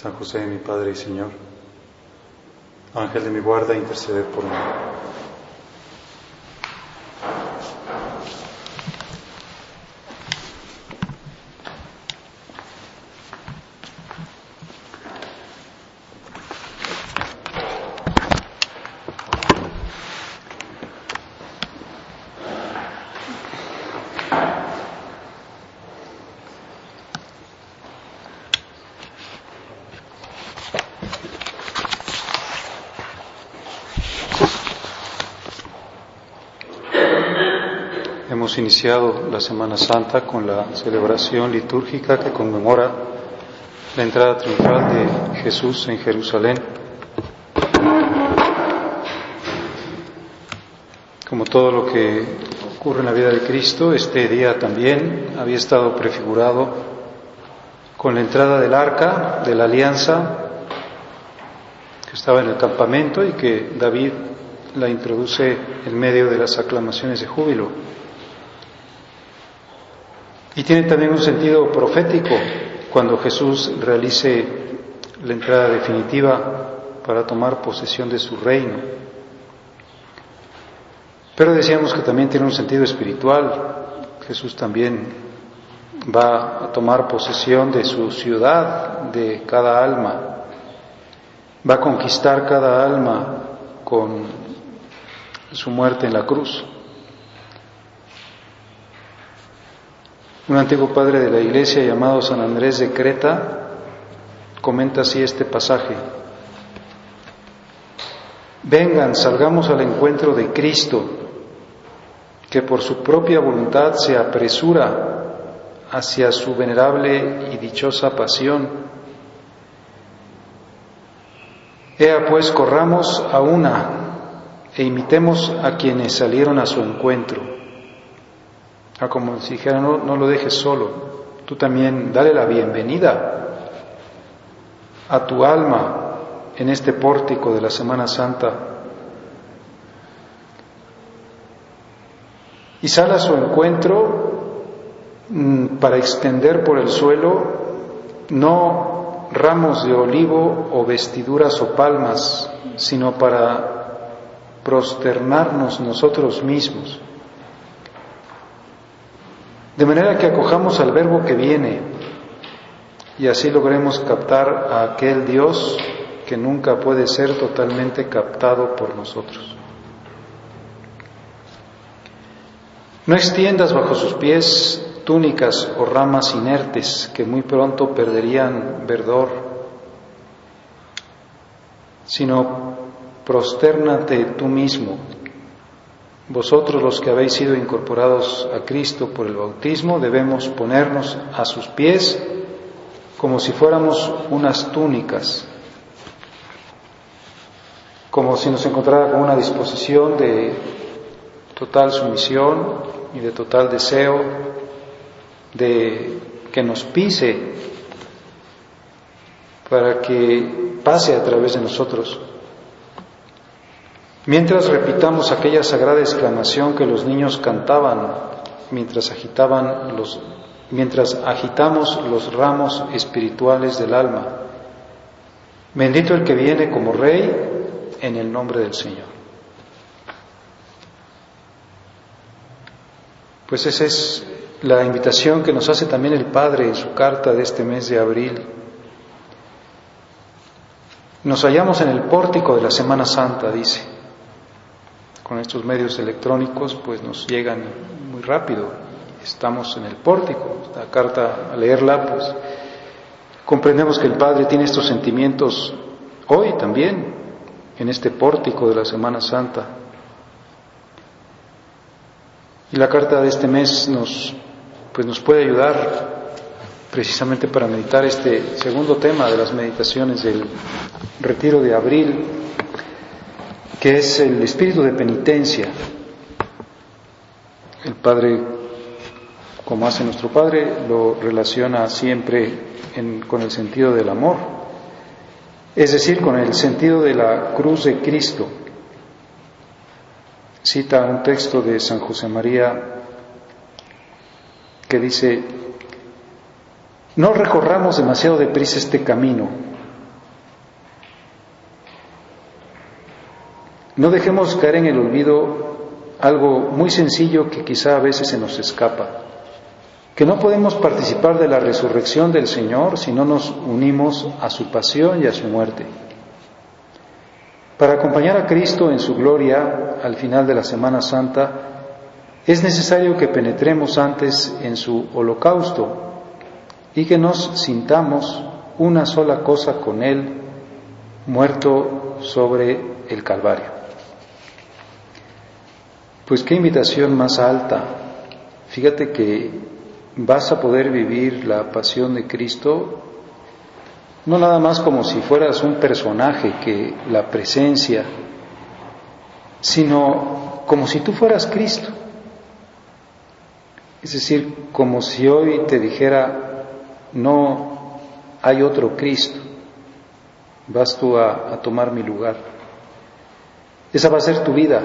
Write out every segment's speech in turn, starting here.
San José, mi Padre y Señor, Ángel de mi guarda, interceder por mí. Hemos iniciado la Semana Santa con la celebración litúrgica que conmemora la entrada triunfal de Jesús en Jerusalén. Como todo lo que ocurre en la vida de Cristo, este día también había estado prefigurado con la entrada del arca de la alianza que estaba en el campamento y que David la introduce en medio de las aclamaciones de júbilo. Y tiene también un sentido profético cuando Jesús realice la entrada definitiva para tomar posesión de su reino. Pero decíamos que también tiene un sentido espiritual. Jesús también va a tomar posesión de su ciudad, de cada alma. Va a conquistar cada alma con su muerte en la cruz. Un antiguo padre de la iglesia llamado San Andrés de Creta comenta así este pasaje. Vengan, salgamos al encuentro de Cristo, que por su propia voluntad se apresura hacia su venerable y dichosa pasión. Ea pues, corramos a una e imitemos a quienes salieron a su encuentro. Ah, como si dijera, no, no lo dejes solo, tú también dale la bienvenida a tu alma en este pórtico de la Semana Santa. Y sal a su encuentro mm, para extender por el suelo no ramos de olivo o vestiduras o palmas, sino para prosternarnos nosotros mismos. De manera que acojamos al verbo que viene y así logremos captar a aquel Dios que nunca puede ser totalmente captado por nosotros. No extiendas bajo sus pies túnicas o ramas inertes que muy pronto perderían verdor, sino prostérnate tú mismo. Vosotros los que habéis sido incorporados a Cristo por el bautismo debemos ponernos a sus pies como si fuéramos unas túnicas, como si nos encontrara con una disposición de total sumisión y de total deseo de que nos pise para que pase a través de nosotros. Mientras repitamos aquella sagrada exclamación que los niños cantaban mientras agitaban los mientras agitamos los ramos espirituales del alma. Bendito el que viene como rey en el nombre del Señor. Pues esa es la invitación que nos hace también el Padre en su carta de este mes de abril. Nos hallamos en el pórtico de la Semana Santa, dice. Con estos medios electrónicos pues nos llegan muy rápido. Estamos en el pórtico. Esta carta, al leerla, pues comprendemos que el Padre tiene estos sentimientos hoy también, en este pórtico de la Semana Santa. Y la carta de este mes nos, pues nos puede ayudar precisamente para meditar este segundo tema de las meditaciones del retiro de abril, que es el espíritu de penitencia. El Padre, como hace nuestro Padre, lo relaciona siempre con el sentido del amor, es decir, con el sentido de la cruz de Cristo. Cita un texto de San José María que dice, no recorramos demasiado deprisa este camino. No dejemos caer en el olvido algo muy sencillo que quizá a veces se nos escapa, que no podemos participar de la resurrección del Señor si no nos unimos a su pasión y a su muerte. Para acompañar a Cristo en su gloria al final de la Semana Santa, es necesario que penetremos antes en su holocausto y que nos sintamos una sola cosa con Él, muerto sobre el Calvario. Pues qué invitación más alta. Fíjate que vas a poder vivir la pasión de Cristo no nada más como si fueras un personaje que la presencia, sino como si tú fueras Cristo. Es decir, como si hoy te dijera, no hay otro Cristo, vas tú a, tomar mi lugar. Esa va a ser tu vida.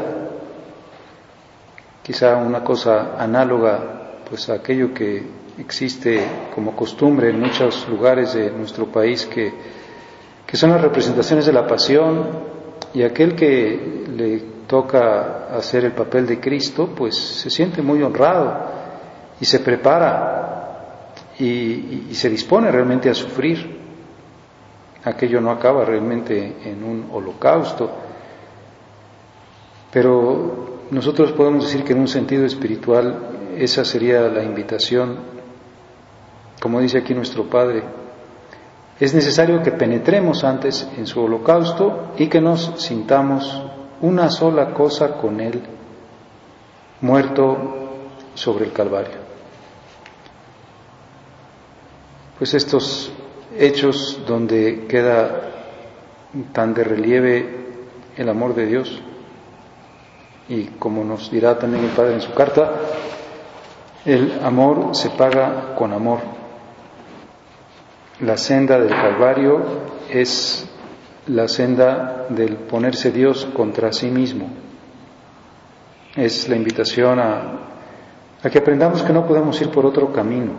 Quizá una cosa análoga pues a aquello que existe como costumbre en muchos lugares de nuestro país que, que son las representaciones de la pasión y aquel que le toca hacer el papel de Cristo pues se siente muy honrado y se prepara y, se dispone realmente a sufrir. Aquello no acaba realmente en un holocausto, pero nosotros podemos decir que en un sentido espiritual esa sería la invitación, como dice aquí nuestro Padre, es necesario que penetremos antes en su holocausto y que nos sintamos una sola cosa con Él, muerto sobre el Calvario pues estos hechos donde queda tan de relieve el amor de Dios y como nos dirá también el Padre en su carta, el amor se paga con amor. La senda del Calvario es la senda del ponerse Dios contra sí mismo. Es la invitación a, a que aprendamos que no podemos ir por otro camino,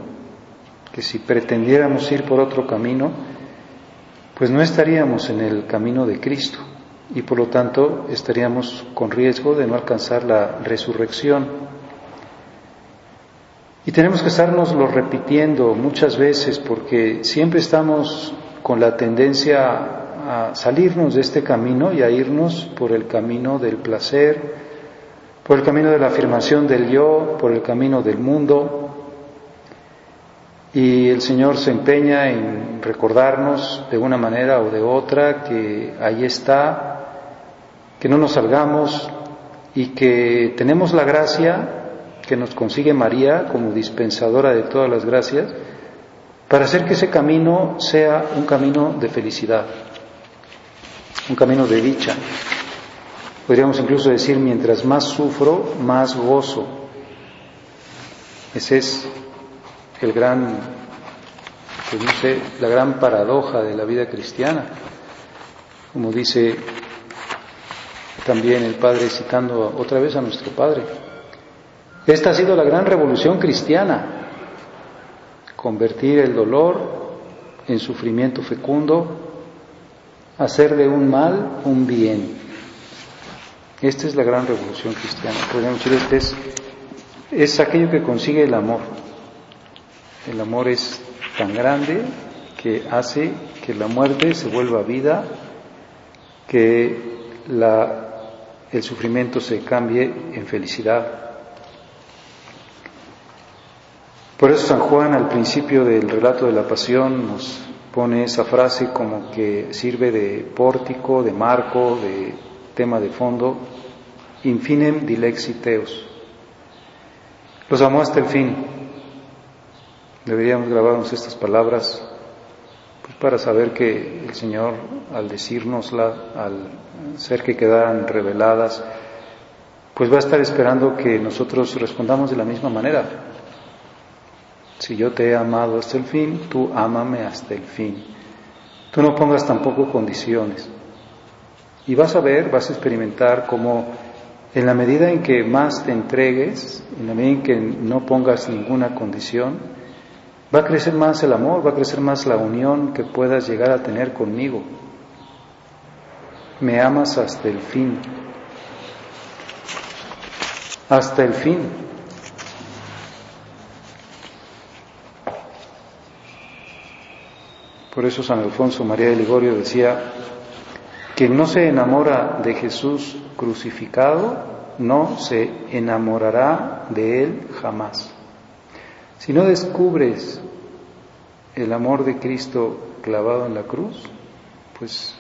que si pretendiéramos ir por otro camino, pues no estaríamos en el camino de Cristo y por lo tanto estaríamos con riesgo de no alcanzar la resurrección. Y tenemos que lo repitiendo muchas veces porque siempre estamos con la tendencia a salirnos de este camino y a irnos por el camino del placer, por el camino de la afirmación del yo, por el camino del mundo, y el Señor se empeña en recordarnos de una manera o de otra que ahí está, que no nos salgamos y que tenemos la gracia que nos consigue María como dispensadora de todas las gracias para hacer que ese camino sea un camino de felicidad, un camino de dicha. Podríamos incluso decir, mientras más sufro, más gozo. Ese es el gran, pues la gran paradoja de la vida cristiana, como dice también el Padre citando otra vez a nuestro Padre. Esta ha sido la gran revolución cristiana, convertir el dolor en sufrimiento fecundo, hacer de un mal un bien. Esta es la gran revolución cristiana. Podríamos decir, este es, es aquello que consigue el amor. El amor es tan grande que hace que la muerte se vuelva vida, que el sufrimiento se cambie en felicidad. Por eso San Juan al principio del relato de la pasión nos pone esa frase como que sirve de pórtico, de marco, de tema de fondo, infinem dilexiteos. Los amó hasta el fin, Deberíamos grabarnos estas palabras para saber que el Señor, al decírnosla, al ser que quedaran reveladas, pues va a estar esperando que nosotros respondamos de la misma manera. Si yo te he amado hasta el fin, tú ámame hasta el fin. Tú no pongas tampoco condiciones. Y vas a ver, vas a experimentar cómo en la medida en que más te entregues, en la medida en que no pongas ninguna condición, va a crecer más el amor, va a crecer más la unión que puedas llegar a tener conmigo. Me amas hasta el fin. Hasta el fin. Por eso San Alfonso María de Ligorio decía, quien no se enamora de Jesús crucificado, no se enamorará de Él jamás. Si no descubres el amor de Cristo clavado en la cruz, pues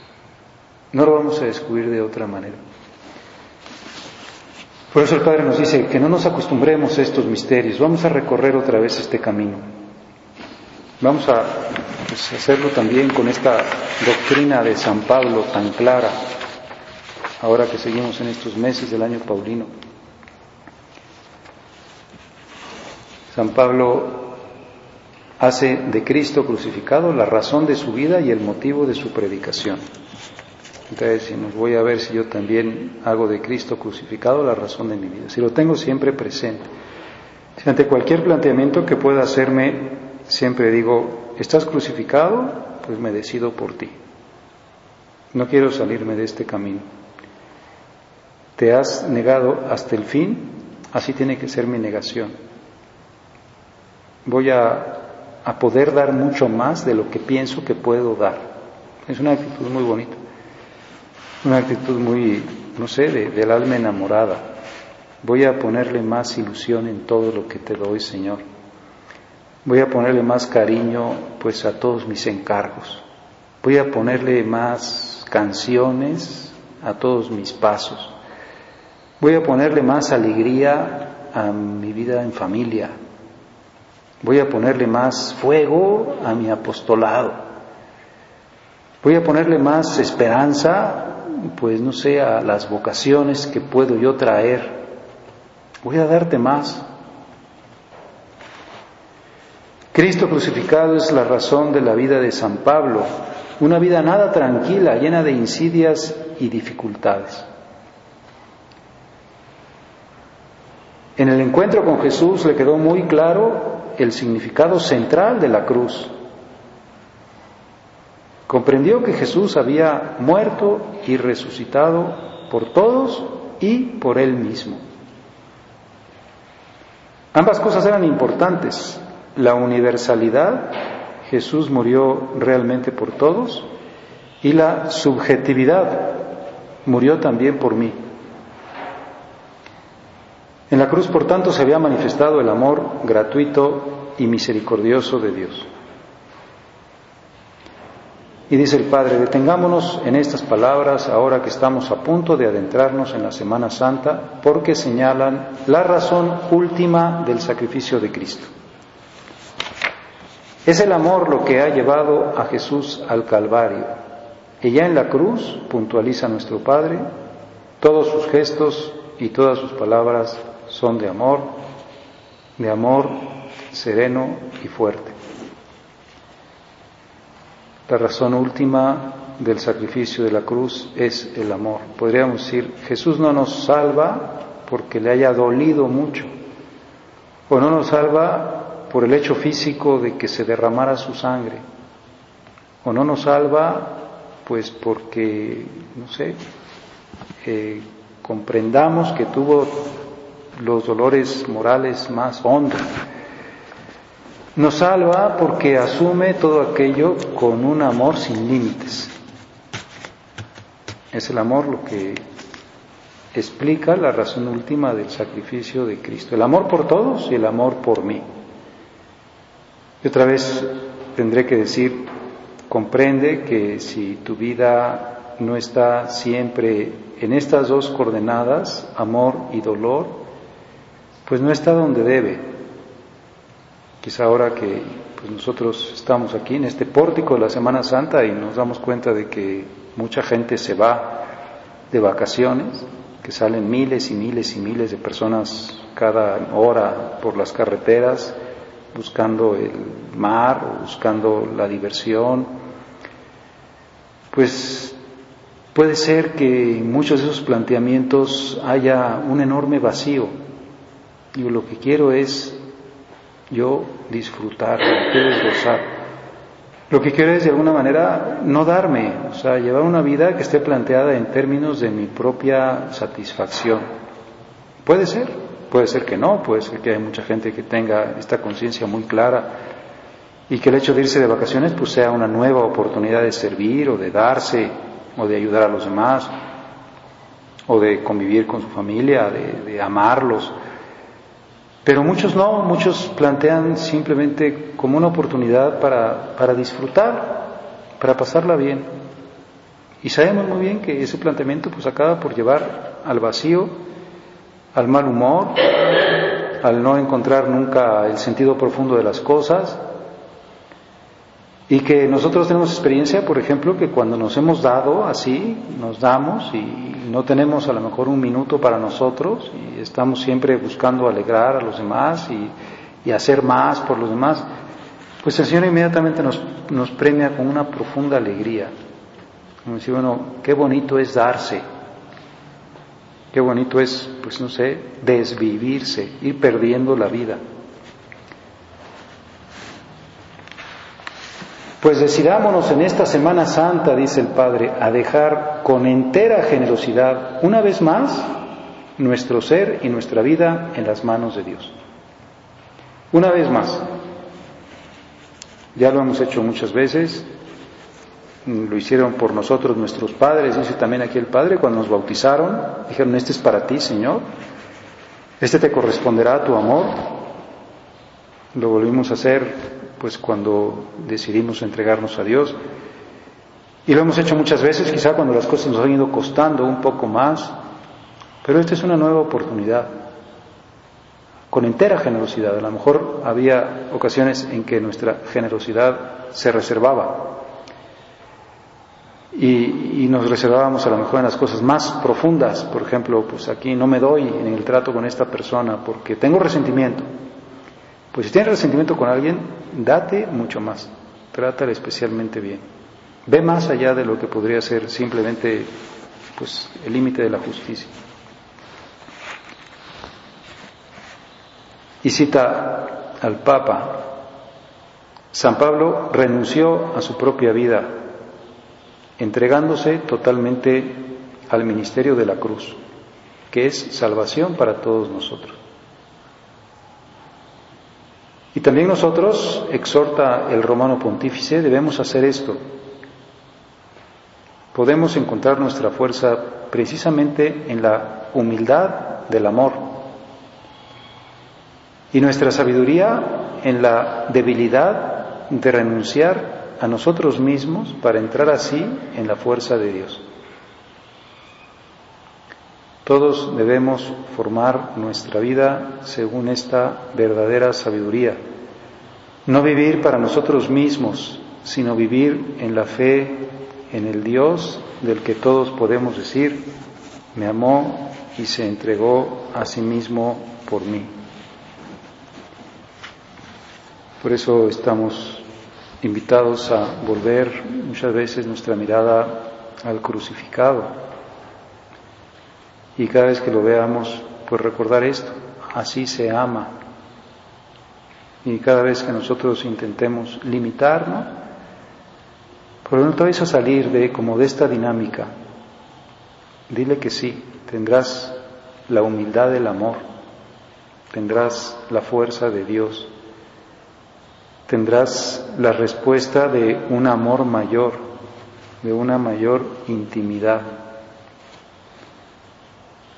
no lo vamos a descubrir de otra manera. Por eso el Padre nos dice que no nos acostumbremos a estos misterios, vamos a recorrer otra vez este camino. Vamos a pues, hacerlo también con esta doctrina de San Pablo tan clara, ahora que seguimos en estos meses del año paulino. San Pablo hace de Cristo crucificado la razón de su vida y el motivo de su predicación. Entonces, si nos voy a ver si yo también hago de Cristo crucificado la razón de mi vida, si lo tengo siempre presente. Si ante cualquier planteamiento que pueda hacerme siempre digo, ¿estás crucificado? Pues me decido por ti. No quiero salirme de este camino. ¿Te has negado hasta el fin? Así tiene que ser mi negación. Voy a, poder dar mucho más de lo que pienso que puedo dar. Es una actitud muy bonita. Una actitud muy, no sé, del alma enamorada. Voy a ponerle más ilusión en todo lo que te doy, Señor Voy a ponerle más cariño pues a todos mis encargos. Voy a ponerle más canciones a todos mis pasos. Voy a ponerle más alegría a mi vida en familia. Voy a ponerle más fuego a mi apostolado. Voy a ponerle más esperanza, pues no sé, a las vocaciones que puedo yo traer. Voy a darte más. Cristo crucificado es la razón de la vida de San Pablo, una vida nada tranquila, llena de insidias y dificultades. En el encuentro con Jesús le quedó muy claro el significado central de la cruz. Comprendió que Jesús había muerto y resucitado por todos y por él mismo. Ambas cosas eran importantes, la universalidad, Jesús murió realmente por todos, y la subjetividad, murió también por mí. En la cruz, por tanto, se había manifestado el amor gratuito y misericordioso de Dios. Y dice el Padre, detengámonos en estas palabras ahora que estamos a punto de adentrarnos en la Semana Santa, porque señalan la razón última del sacrificio de Cristo. Es el amor lo que ha llevado a Jesús al Calvario. Y ya en la cruz, puntualiza nuestro Padre, todos sus gestos y todas sus palabras son de amor, de amor sereno y fuerte. La razón última del sacrificio de la cruz es el amor. Podríamos decir, Jesús no nos salva porque le haya dolido mucho, o no nos salva por el hecho físico de que se derramara su sangre, o no nos salva pues porque, no sé, eh, comprendamos que tuvo los dolores morales más hondos. Nos salva porque asume todo aquello con un amor sin límites. Es el amor lo que explica la razón última del sacrificio de Cristo. El amor por todos y el amor por mí. Y otra vez tendré que decir, comprende que si tu vida no está siempre en estas dos coordenadas, amor y dolor, pues no está donde debe. Quizá ahora que pues, nosotros estamos aquí en este pórtico de la Semana Santa y nos damos cuenta de que mucha gente se va de vacaciones, que salen miles y miles y miles de personas cada hora por las carreteras buscando el mar buscando la diversión, pues puede ser que en muchos de esos planteamientos haya un enorme vacío. Y lo que quiero es yo disfrutar, quiero gozar. Lo que quiero es de alguna manera no darme, o sea, llevar una vida que esté planteada en términos de mi propia satisfacción. Puede ser, puede ser que no, puede ser que hay mucha gente que tenga esta conciencia muy clara y que el hecho de irse de vacaciones pues sea una nueva oportunidad de servir o de darse o de ayudar a los demás o de convivir con su familia, de, de amarlos. Pero muchos no, muchos plantean simplemente como una oportunidad para, para disfrutar, para pasarla bien. Y sabemos muy bien que ese planteamiento pues acaba por llevar al vacío, al mal humor, al no encontrar nunca el sentido profundo de las cosas. Y que nosotros tenemos experiencia, por ejemplo, que cuando nos hemos dado así, nos damos y no tenemos a lo mejor un minuto para nosotros y estamos siempre buscando alegrar a los demás y, hacer más por los demás, pues el Señor inmediatamente nos, nos premia con una profunda alegría. Como decir, bueno, qué bonito es darse, qué bonito es, pues no sé, desvivirse, ir perdiendo la vida. Pues decidámonos en esta Semana Santa, dice el Padre, a dejar con entera generosidad, una vez más, nuestro ser y nuestra vida en las manos de Dios. Una vez más. Ya lo hemos hecho muchas veces, lo hicieron por nosotros nuestros padres, dice también aquí el Padre, cuando nos bautizaron, dijeron, este es para ti, Señor, este te corresponderá a tu amor. Lo volvimos a hacer pues cuando decidimos entregarnos a Dios. Y lo hemos hecho muchas veces, quizá cuando las cosas nos han ido costando un poco más, pero esta es una nueva oportunidad, con entera generosidad. A lo mejor había ocasiones en que nuestra generosidad se reservaba y, nos reservábamos a lo mejor en las cosas más profundas. Por ejemplo, pues aquí no me doy en el trato con esta persona porque tengo resentimiento. Pues si tienes resentimiento con alguien, date mucho más, trátale especialmente bien. Ve más allá de lo que podría ser simplemente pues, el límite de la justicia. Y cita al Papa, San Pablo renunció a su propia vida, entregándose totalmente al ministerio de la cruz, que es salvación para todos nosotros. Y también nosotros, exhorta el romano pontífice, debemos hacer esto. Podemos encontrar nuestra fuerza precisamente en la humildad del amor y nuestra sabiduría en la debilidad de renunciar a nosotros mismos para entrar así en la fuerza de Dios. Todos debemos formar nuestra vida según esta verdadera sabiduría. No vivir para nosotros mismos, sino vivir en la fe en el Dios del que todos podemos decir, me amó y se entregó a sí mismo por mí. Por eso estamos invitados a volver muchas veces nuestra mirada al crucificado y cada vez que lo veamos, pues recordar esto, así se ama. Y cada vez que nosotros intentemos limitarnos, por lo tanto, a salir de como de esta dinámica. Dile que sí, tendrás la humildad del amor, tendrás la fuerza de Dios, tendrás la respuesta de un amor mayor, de una mayor intimidad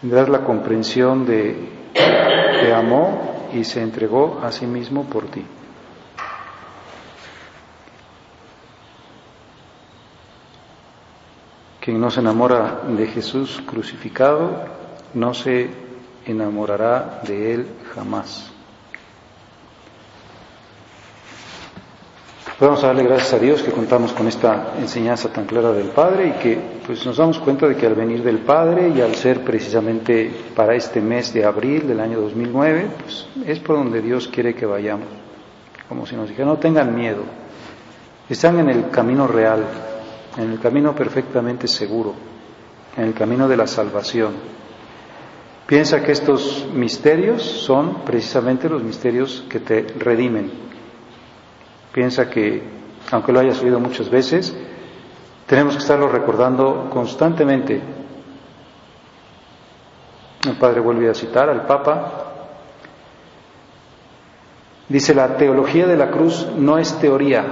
tendrás la comprensión de que amó y se entregó a sí mismo por ti. Quien no se enamora de Jesús crucificado no se enamorará de Él jamás. Vamos a darle gracias a Dios que contamos con esta enseñanza tan clara del Padre y que pues nos damos cuenta de que al venir del Padre y al ser precisamente para este mes de abril del año 2009, pues es por donde Dios quiere que vayamos. Como si nos dijera, no tengan miedo, están en el camino real, en el camino perfectamente seguro, en el camino de la salvación. Piensa que estos misterios son precisamente los misterios que te redimen, Piensa que, aunque lo hayas oído muchas veces, tenemos que estarlo recordando constantemente. El Padre vuelve a citar al Papa. Dice, la teología de la cruz no es teoría,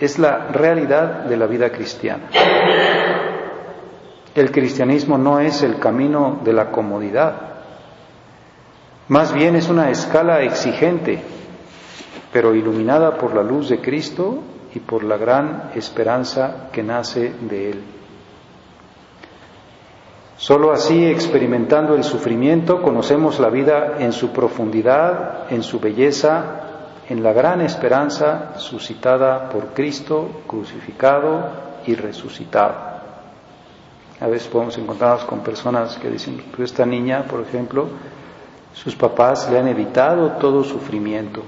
es la realidad de la vida cristiana. El cristianismo no es el camino de la comodidad, más bien es una escala exigente pero iluminada por la luz de Cristo y por la gran esperanza que nace de Él. Solo así, experimentando el sufrimiento, conocemos la vida en su profundidad, en su belleza, en la gran esperanza suscitada por Cristo, crucificado y resucitado. A veces podemos encontrarnos con personas que dicen, esta niña, por ejemplo, sus papás le han evitado todo sufrimiento,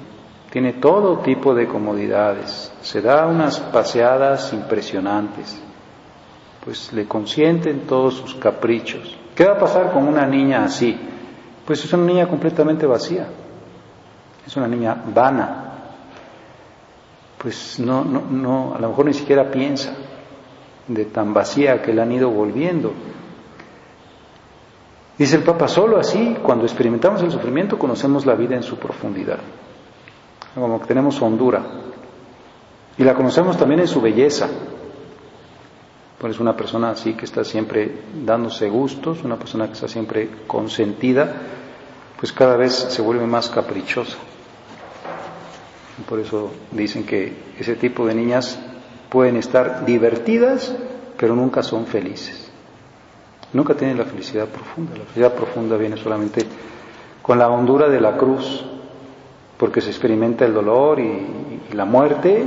tiene todo tipo de comodidades, se da unas paseadas impresionantes, pues le consienten todos sus caprichos. ¿Qué va a pasar con una niña así? Pues es una niña completamente vacía, es una niña vana, pues no, no, no, a lo mejor ni siquiera piensa de tan vacía que la han ido volviendo. Dice el Papa, solo así, cuando experimentamos el sufrimiento, conocemos la vida en su profundidad como que tenemos hondura. Y la conocemos también en su belleza. Pues una persona así que está siempre dándose gustos, una persona que está siempre consentida, pues cada vez se vuelve más caprichosa. por eso dicen que ese tipo de niñas pueden estar divertidas, pero nunca son felices. Nunca tienen la felicidad profunda. La felicidad profunda viene solamente con la hondura de la cruz, porque se experimenta el dolor y, la muerte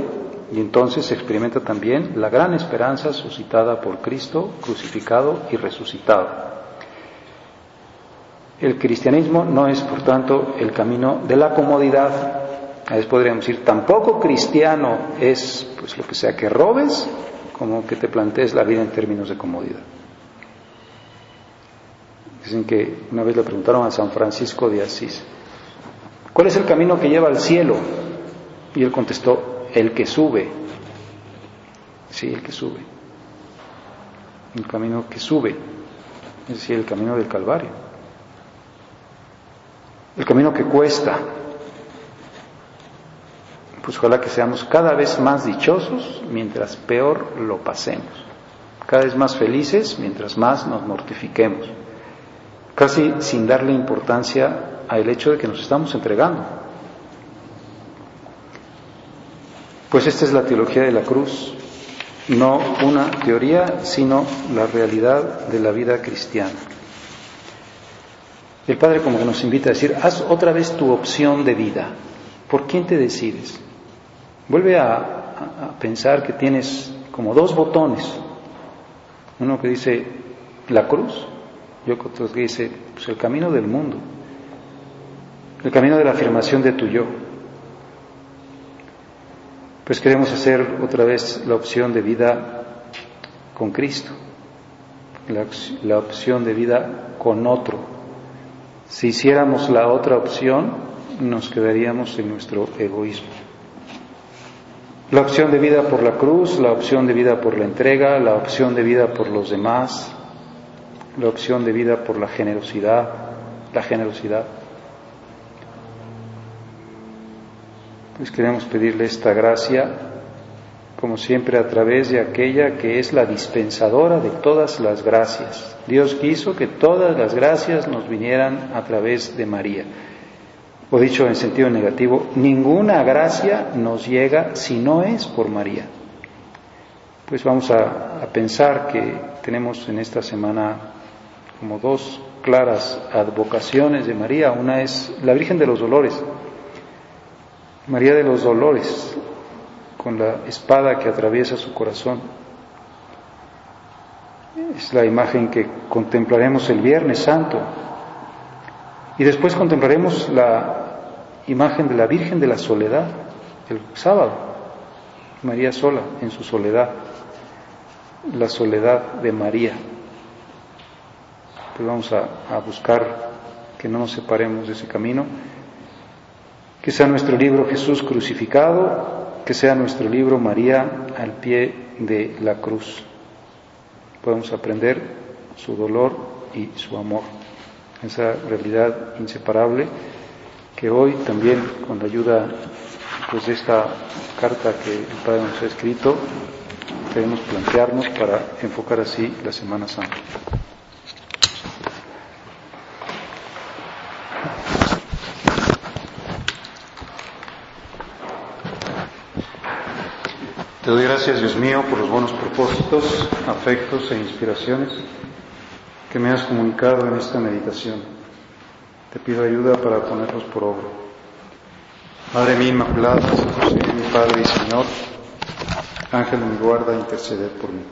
y entonces se experimenta también la gran esperanza suscitada por Cristo, crucificado y resucitado. El cristianismo no es, por tanto, el camino de la comodidad. A veces podríamos decir, tampoco cristiano es pues lo que sea que robes, como que te plantees la vida en términos de comodidad. Dicen que una vez le preguntaron a San Francisco de Asís, ¿Cuál es el camino que lleva al cielo? Y él contestó, el que sube. Sí, el que sube. El camino que sube, es decir, el camino del Calvario. El camino que cuesta. Pues ojalá que seamos cada vez más dichosos mientras peor lo pasemos. Cada vez más felices mientras más nos mortifiquemos. Casi sin darle importancia al hecho de que nos estamos entregando. Pues esta es la teología de la cruz, no una teoría, sino la realidad de la vida cristiana. El Padre como que nos invita a decir, haz otra vez tu opción de vida. ¿Por quién te decides? Vuelve a, pensar que tienes como dos botones. Uno que dice la cruz y otro que dice pues, el camino del mundo el camino de la afirmación de tu yo. Pues queremos hacer otra vez la opción de vida con Cristo, la, la opción de vida con otro. Si hiciéramos la otra opción, nos quedaríamos en nuestro egoísmo. La opción de vida por la cruz, la opción de vida por la entrega, la opción de vida por los demás, la opción de vida por la generosidad, la generosidad. Pues queremos pedirle esta gracia, como siempre, a través de aquella que es la dispensadora de todas las gracias. Dios quiso que todas las gracias nos vinieran a través de María. O dicho en sentido negativo, ninguna gracia nos llega si no es por María. Pues vamos a, a pensar que tenemos en esta semana como dos claras advocaciones de María. Una es la Virgen de los Dolores, María de los Dolores, con la espada que atraviesa su corazón. Es la imagen que contemplaremos el Viernes Santo. Y después contemplaremos la imagen de la Virgen de la Soledad el sábado. María sola, en su soledad. La soledad de María. Pues vamos a, a buscar que no nos separemos de ese camino. Que sea nuestro libro Jesús crucificado, que sea nuestro libro María al pie de la cruz. Podemos aprender su dolor y su amor, esa realidad inseparable que hoy también con la ayuda pues, de esta carta que el Padre nos ha escrito, queremos plantearnos para enfocar así la Semana Santa. Te doy gracias, Dios mío, por los buenos propósitos, afectos e inspiraciones que me has comunicado en esta meditación. Te pido ayuda para ponerlos por obra. Madre mía Inmaculada, San José, mi Padre y Señor, Ángel mi guarda, interceder por mí.